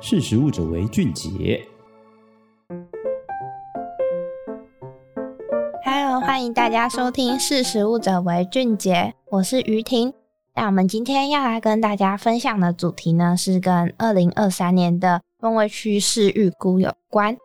识食物者为俊杰。Hello，欢迎大家收听《识食物者为俊杰》，我是于婷。那我们今天要来跟大家分享的主题呢，是跟二零二三年的风味趋势预估有关。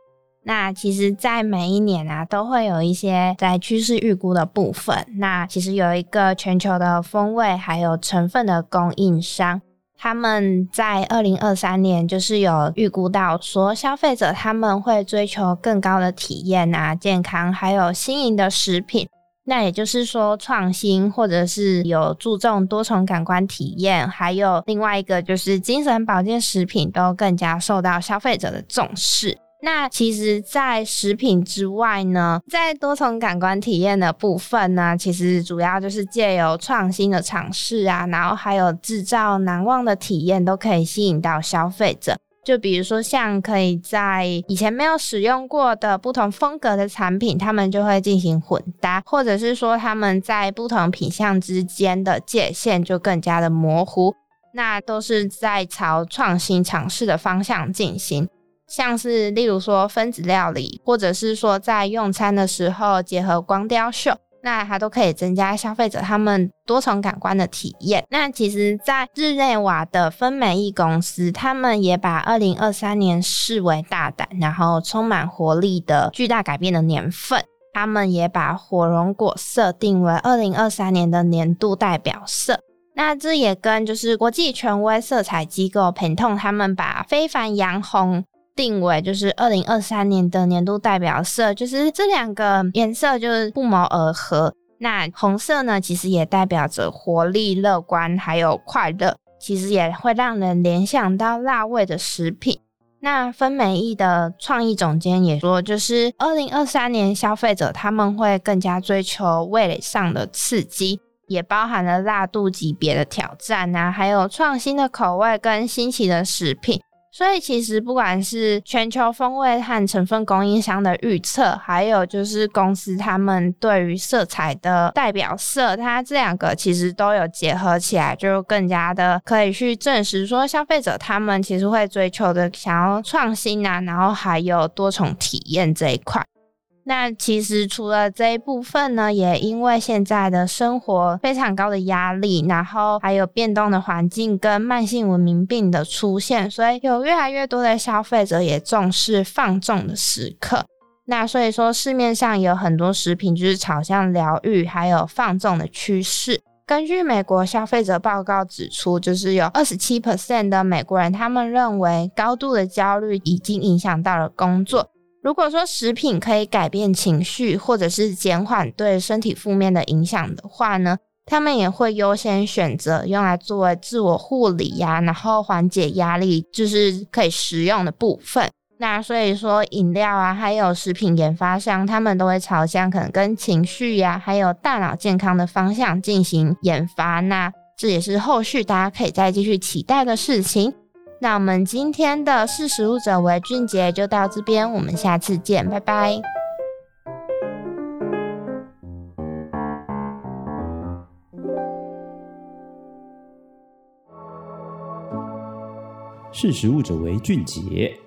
那其实，在每一年啊，都会有一些在趋势预估的部分。那其实有一个全球的风味还有成分的供应商。他们在二零二三年就是有预估到说，消费者他们会追求更高的体验啊、健康，还有新颖的食品。那也就是说，创新或者是有注重多重感官体验，还有另外一个就是精神保健食品，都更加受到消费者的重视。那其实，在食品之外呢，在多重感官体验的部分呢，其实主要就是借由创新的尝试啊，然后还有制造难忘的体验，都可以吸引到消费者。就比如说，像可以在以前没有使用过的不同风格的产品，他们就会进行混搭，或者是说他们在不同品相之间的界限就更加的模糊。那都是在朝创新尝试的方向进行。像是例如说分子料理，或者是说在用餐的时候结合光雕秀，那它都可以增加消费者他们多重感官的体验。那其实，在日内瓦的芬美意公司，他们也把二零二三年视为大胆，然后充满活力的巨大改变的年份。他们也把火龙果色定为二零二三年的年度代表色。那这也跟就是国际权威色彩机构 Pantone 他们把非凡洋红。定为就是二零二三年的年度代表色，就是这两个颜色就是不谋而合。那红色呢，其实也代表着活力、乐观，还有快乐，其实也会让人联想到辣味的食品。那芬美意的创意总监也说，就是二零二三年消费者他们会更加追求味蕾上的刺激，也包含了辣度级别的挑战啊，还有创新的口味跟新奇的食品。所以其实不管是全球风味和成分供应商的预测，还有就是公司他们对于色彩的代表色，它这两个其实都有结合起来，就更加的可以去证实说，消费者他们其实会追求的想要创新啊，然后还有多重体验这一块。那其实除了这一部分呢，也因为现在的生活非常高的压力，然后还有变动的环境跟慢性文明病的出现，所以有越来越多的消费者也重视放纵的时刻。那所以说市面上有很多食品就是朝向疗愈还有放纵的趋势。根据美国消费者报告指出，就是有二十七 percent 的美国人他们认为高度的焦虑已经影响到了工作。如果说食品可以改变情绪，或者是减缓对身体负面的影响的话呢，他们也会优先选择用来作为自我护理呀，然后缓解压力，就是可以食用的部分。那所以说，饮料啊，还有食品研发商，他们都会朝向可能跟情绪呀，还有大脑健康的方向进行研发。那这也是后续大家可以再继续期待的事情。那我们今天的识时务者为俊杰就到这边，我们下次见，拜拜。识时务者为俊杰。